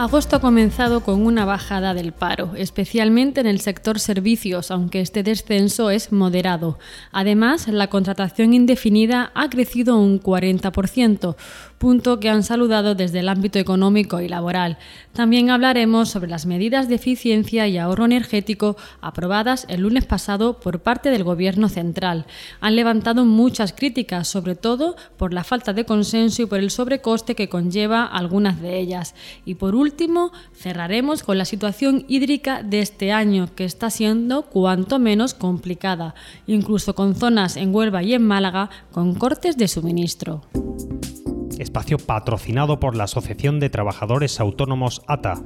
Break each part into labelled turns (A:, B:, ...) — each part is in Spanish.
A: Agosto ha comenzado con una bajada del paro, especialmente en el sector servicios, aunque este descenso es moderado. Además, la contratación indefinida ha crecido un 40%, punto que han saludado desde el ámbito económico y laboral. También hablaremos sobre las medidas de eficiencia y ahorro energético aprobadas el lunes pasado por parte del Gobierno central. Han levantado muchas críticas, sobre todo por la falta de consenso y por el sobrecoste que conlleva algunas de ellas. Y por último, cerraremos con la situación hídrica de este año, que está siendo cuanto menos complicada, incluso con zonas en Huelva y en Málaga con cortes de suministro
B: espacio patrocinado por la Asociación de Trabajadores Autónomos ATA.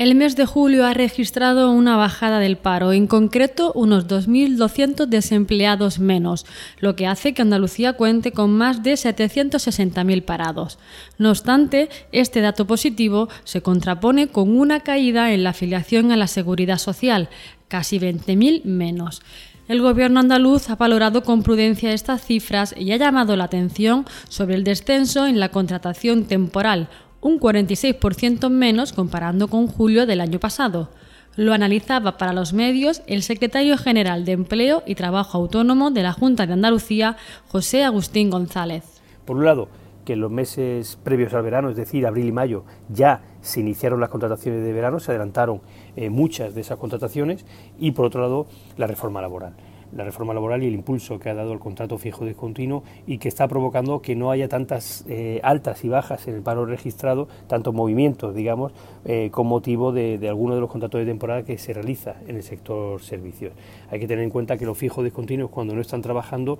A: El mes de julio ha registrado una bajada del paro, en concreto unos 2.200 desempleados menos, lo que hace que Andalucía cuente con más de 760.000 parados. No obstante, este dato positivo se contrapone con una caída en la afiliación a la seguridad social, casi 20.000 menos. El gobierno andaluz ha valorado con prudencia estas cifras y ha llamado la atención sobre el descenso en la contratación temporal, un 46% menos comparando con julio del año pasado. Lo analizaba para los medios el secretario general de Empleo y Trabajo Autónomo de la Junta de Andalucía, José Agustín González.
C: Por un lado, que en los meses previos al verano, es decir, abril y mayo, ya se iniciaron las contrataciones de verano, se adelantaron eh, muchas de esas contrataciones y por otro lado la reforma laboral la reforma laboral y el impulso que ha dado el contrato fijo discontinuo y que está provocando que no haya tantas eh, altas y bajas en el paro registrado, tantos movimientos, digamos, eh, con motivo de, de algunos de los contratos de temporada que se realiza en el sector servicios. Hay que tener en cuenta que los fijos discontinuos, cuando no están trabajando,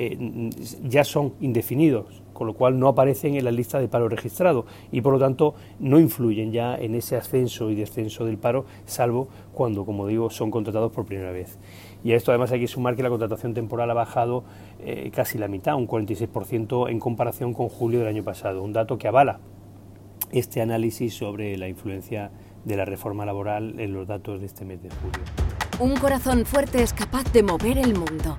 C: eh, ya son indefinidos, con lo cual no aparecen en la lista de paro registrado y por lo tanto no influyen ya en ese ascenso y descenso del paro, salvo cuando, como digo, son contratados por primera vez. Y a esto además hay que sumar que la contratación temporal ha bajado eh, casi la mitad, un 46% en comparación con julio del año pasado, un dato que avala este análisis sobre la influencia de la reforma laboral en los datos de este mes de julio.
D: Un corazón fuerte es capaz de mover el mundo.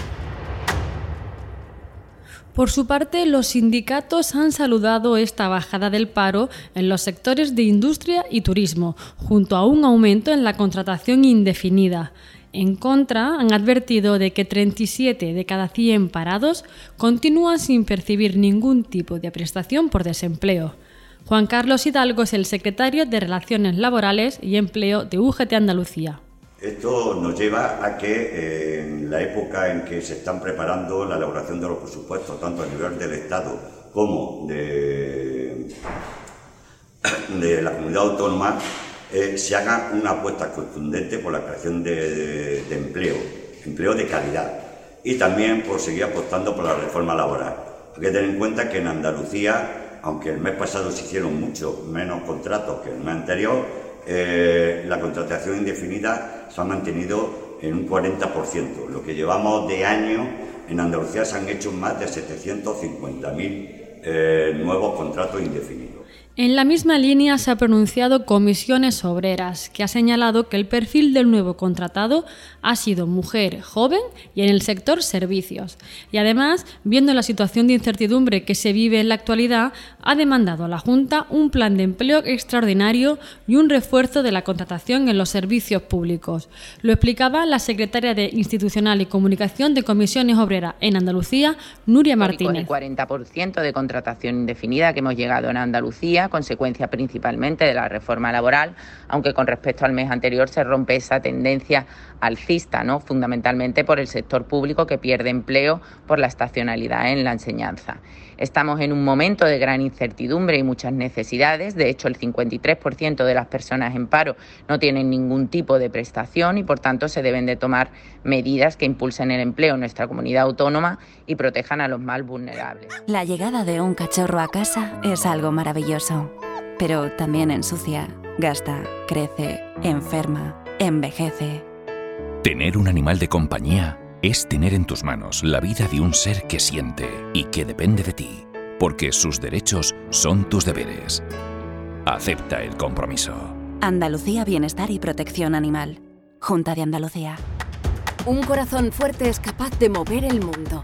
A: Por su parte, los sindicatos han saludado esta bajada del paro en los sectores de industria y turismo, junto a un aumento en la contratación indefinida. En contra, han advertido de que 37 de cada 100 parados continúan sin percibir ningún tipo de prestación por desempleo. Juan Carlos Hidalgo es el secretario de Relaciones Laborales y Empleo de UGT Andalucía.
E: Esto nos lleva a que eh, en la época en que se están preparando la elaboración de los presupuestos, tanto a nivel del Estado como de, la comunidad autónoma, eh, se haga una apuesta contundente por la creación de, de, empleo, empleo de calidad, y también por seguir apostando por la reforma laboral. Hay que tener en cuenta que en Andalucía, aunque el mes pasado se hicieron mucho menos contratos que el mes anterior, eh, la contratación indefinida se ha mantenido en un 40%. Lo que llevamos de año en Andalucía se han hecho más de 750.000 eh, nuevos contratos indefinidos.
A: En la misma línea se ha pronunciado Comisiones Obreras, que ha señalado que el perfil del nuevo contratado ha sido mujer, joven y en el sector servicios. Y además, viendo la situación de incertidumbre que se vive en la actualidad, ha demandado a la Junta un plan de empleo extraordinario y un refuerzo de la contratación en los servicios públicos. Lo explicaba la secretaria de Institucional y Comunicación de Comisiones Obreras en Andalucía, Nuria Martínez.
F: Con el 40% de contratación indefinida que hemos llegado en Andalucía Consecuencia principalmente de la reforma laboral, aunque con respecto al mes anterior se rompe esa tendencia alcista, ¿no? fundamentalmente por el sector público que pierde empleo por la estacionalidad en la enseñanza. Estamos en un momento de gran incertidumbre y muchas necesidades. De hecho, el 53% de las personas en paro no tienen ningún tipo de prestación y, por tanto, se deben de tomar medidas que impulsen el empleo en nuestra comunidad autónoma y protejan a los más vulnerables.
G: La llegada de un cachorro a casa es algo maravilloso, pero también ensucia, gasta, crece, enferma, envejece.
H: Tener un animal de compañía es tener en tus manos la vida de un ser que siente y que depende de ti, porque sus derechos son tus deberes. Acepta el compromiso.
G: Andalucía Bienestar y Protección Animal. Junta de Andalucía.
D: Un corazón fuerte es capaz de mover el mundo.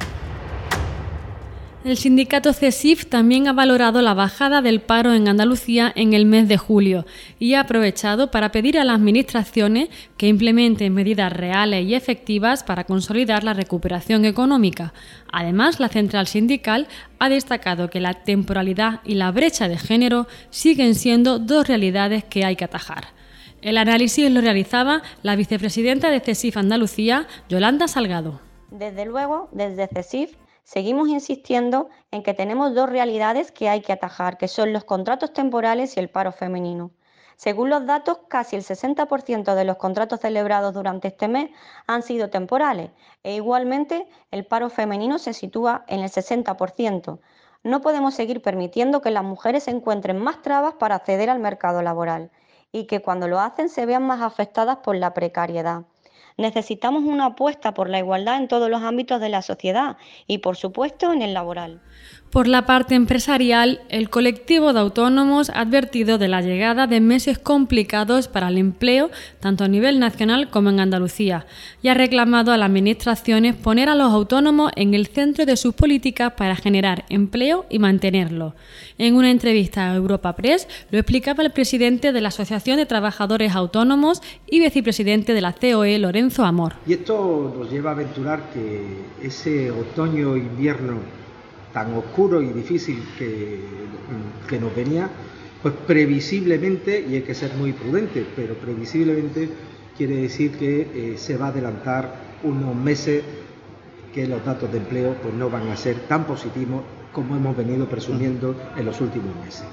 A: El sindicato CESIF también ha valorado la bajada del paro en Andalucía en el mes de julio y ha aprovechado para pedir a las administraciones que implementen medidas reales y efectivas para consolidar la recuperación económica. Además, la central sindical ha destacado que la temporalidad y la brecha de género siguen siendo dos realidades que hay que atajar. El análisis lo realizaba la vicepresidenta de CESIF Andalucía, Yolanda Salgado.
I: Desde luego, desde CESIF Seguimos insistiendo en que tenemos dos realidades que hay que atajar, que son los contratos temporales y el paro femenino. Según los datos, casi el 60% de los contratos celebrados durante este mes han sido temporales e igualmente el paro femenino se sitúa en el 60%. No podemos seguir permitiendo que las mujeres encuentren más trabas para acceder al mercado laboral y que cuando lo hacen se vean más afectadas por la precariedad. Necesitamos una apuesta por la igualdad en todos los ámbitos de la sociedad y, por supuesto, en el laboral.
A: Por la parte empresarial, el colectivo de autónomos ha advertido de la llegada de meses complicados para el empleo, tanto a nivel nacional como en Andalucía, y ha reclamado a las administraciones poner a los autónomos en el centro de sus políticas para generar empleo y mantenerlo. En una entrevista a Europa Press lo explicaba el presidente de la Asociación de Trabajadores Autónomos y vicepresidente de la COE, Lorenzo Amor.
J: Y esto nos lleva a aventurar que ese otoño-invierno tan oscuro y difícil que, que nos venía, pues previsiblemente, y hay que ser muy prudente, pero previsiblemente quiere decir que eh, se va a adelantar unos meses que los datos de empleo pues no van a ser tan positivos como hemos venido presumiendo en los últimos meses.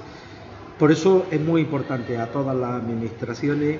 J: Por eso es muy importante a todas las administraciones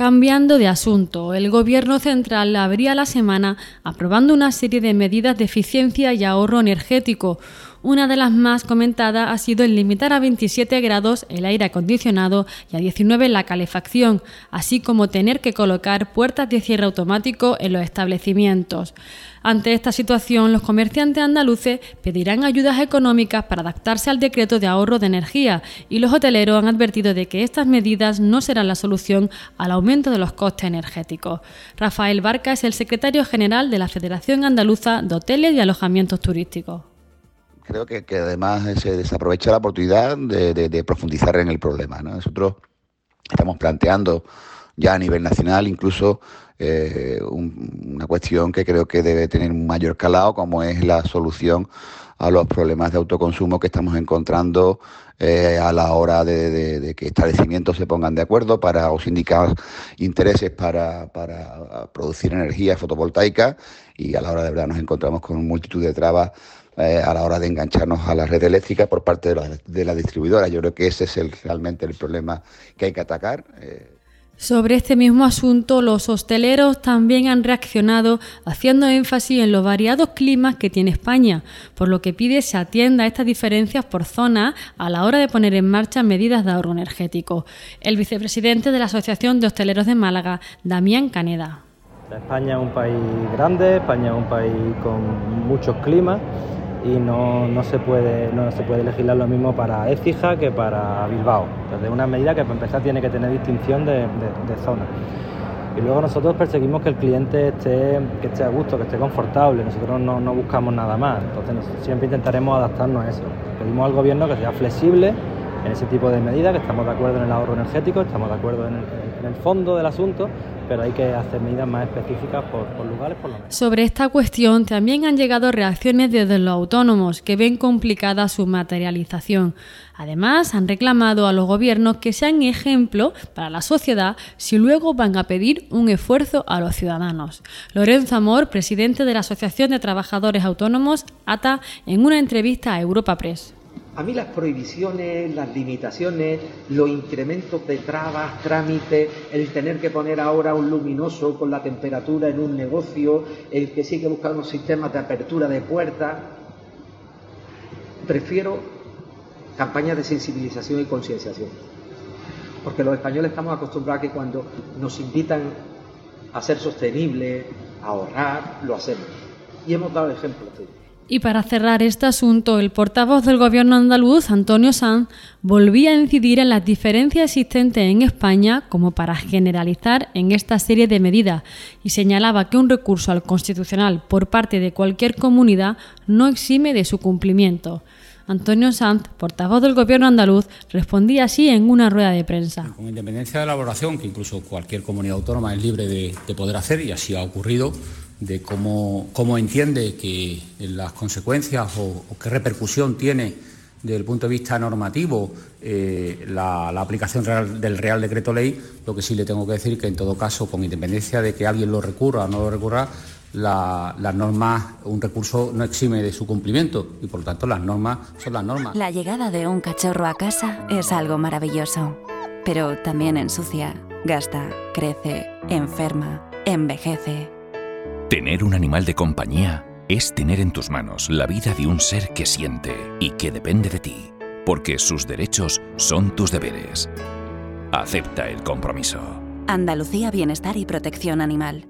A: Cambiando de asunto, el Gobierno central abría la semana aprobando una serie de medidas de eficiencia y ahorro energético, una de las más comentadas ha sido el limitar a 27 grados el aire acondicionado y a 19 la calefacción, así como tener que colocar puertas de cierre automático en los establecimientos. Ante esta situación, los comerciantes andaluces pedirán ayudas económicas para adaptarse al decreto de ahorro de energía y los hoteleros han advertido de que estas medidas no serán la solución al aumento de los costes energéticos. Rafael Barca es el secretario general de la Federación Andaluza de Hoteles y Alojamientos Turísticos
K: creo que, además se desaprovecha la oportunidad de, profundizar en el problema. Nosotros estamos planteando ya a nivel nacional, incluso eh, una cuestión que creo que debe tener un mayor calado, como es la solución a los problemas de autoconsumo que estamos encontrando eh, a la hora de, que establecimientos se pongan de acuerdo para o sindicar intereses para, producir energía fotovoltaica y a la hora de verdad nos encontramos con multitud de trabas eh, a la hora de engancharnos a la red eléctrica por parte de la, de la distribuidora. Yo creo que ese es el, realmente el problema que hay que atacar. Eh,
A: sobre este mismo asunto, los hosteleros también han reaccionado haciendo énfasis en los variados climas que tiene España, por lo que pide se atienda a estas diferencias por zona a la hora de poner en marcha medidas de ahorro energético. El vicepresidente de la Asociación de Hosteleros de Málaga, Damián Caneda.
L: España es un país grande, España es un país con muchos climas y no, no, se puede, no se puede legislar lo mismo para Écija que para Bilbao. Entonces, una medida que para empezar tiene que tener distinción de, de, zona. Y luego nosotros perseguimos que el cliente esté, que esté a gusto, que esté confortable, nosotros no, no buscamos nada más, entonces siempre intentaremos adaptarnos a eso. Pedimos al gobierno que sea flexible en ese tipo de medidas, que estamos de acuerdo en el ahorro energético, estamos de acuerdo en el, en el fondo del asunto, pero hay que hacer medidas más específicas por, lugares.
A: Sobre esta cuestión también han llegado reacciones desde los autónomos que ven complicada su materialización. Además, han reclamado a los gobiernos que sean ejemplo para la sociedad si luego van a pedir un esfuerzo a los ciudadanos. Lorenzo Amor, presidente de la Asociación de Trabajadores Autónomos, ATA, en una entrevista a Europa Press.
J: A mí las prohibiciones, las limitaciones, los incrementos de trabas, trámites, el tener que poner ahora un luminoso con la temperatura en un negocio, el que sí que buscar unos sistemas de apertura de puertas, prefiero campañas de sensibilización y concienciación. Porque los españoles estamos acostumbrados a que cuando nos invitan a ser sostenibles, a ahorrar, lo hacemos. Y hemos dado ejemplos de
A: y para cerrar este asunto, el portavoz del gobierno andaluz, Antonio Sanz, volvía a incidir en las diferencias existentes en España como para generalizar en esta serie de medidas y señalaba que un recurso al constitucional por parte de cualquier comunidad no exime de su cumplimiento. Antonio Sanz, portavoz del Gobierno andaluz, respondía así en una rueda de prensa.
M: Con independencia de la elaboración, que incluso cualquier comunidad autónoma es libre de, de poder hacer, y así ha ocurrido, de cómo, cómo entiende que las consecuencias o, qué repercusión tiene desde el punto de vista normativo eh, la, aplicación del Real Decreto Ley, lo que sí le tengo que decir que en todo caso, con independencia de que alguien lo recurra o no lo recurra, las normas, un recurso no exime de su cumplimiento y por lo tanto las normas son las normas.
G: La llegada de un cachorro a casa es algo maravilloso, pero también ensucia, gasta, crece, enferma, envejece.
H: Tener un animal de compañía es tener en tus manos la vida de un ser que siente y que depende de ti, porque sus derechos son tus deberes. Acepta el compromiso.
G: Andalucía Bienestar y Protección Animal.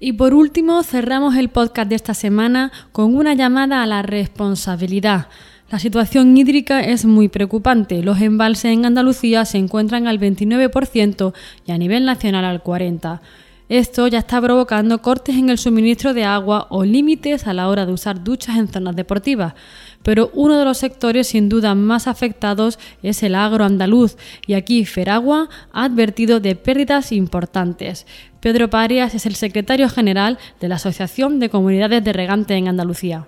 A: Y por último, cerramos el podcast de esta semana con una llamada a la responsabilidad. La situación hídrica es muy preocupante. Los embalses en Andalucía se encuentran al 29% y a nivel nacional al 40%. Esto ya está provocando cortes en el suministro de agua o límites a la hora de usar duchas en zonas deportivas pero uno de los sectores sin duda más afectados es el agro andaluz y aquí Feragua ha advertido de pérdidas importantes. Pedro Parias es el secretario general de la Asociación de Comunidades de Regante en Andalucía.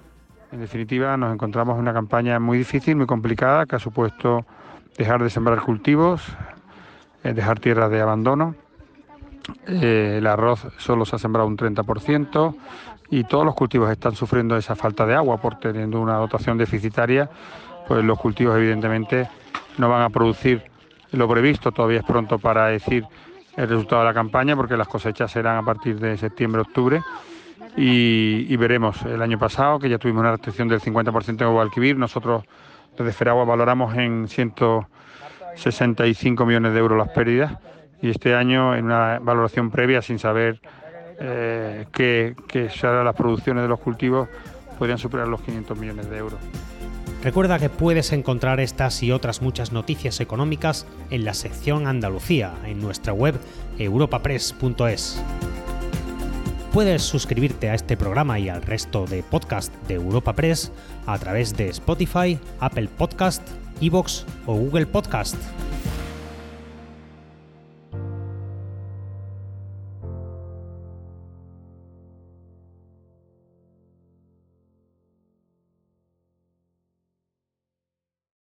N: En definitiva, nos encontramos en una campaña muy difícil, muy complicada, que ha supuesto dejar de sembrar cultivos, eh, dejar tierras de abandono. Eh, el arroz solo se ha sembrado un 30%, y todos los cultivos están sufriendo esa falta de agua por teniendo una dotación deficitaria, pues los cultivos evidentemente no van a producir lo previsto, todavía es pronto para decir el resultado de la campaña porque las cosechas serán a partir de septiembre-octubre y, veremos. El año pasado que ya tuvimos una restricción del 50% en Guadalquivir, nosotros desde Feragua valoramos en 165 millones de euros las pérdidas y este año en una valoración previa sin saber eh, que, que las producciones de los cultivos podrían superar los 500 millones de euros.
C: Recuerda que puedes encontrar estas y otras muchas noticias económicas en la sección Andalucía, en nuestra web europapress.es. Puedes suscribirte a este programa y al resto de podcast de Europa Press a través de Spotify, Apple Podcast, Evox o Google Podcast.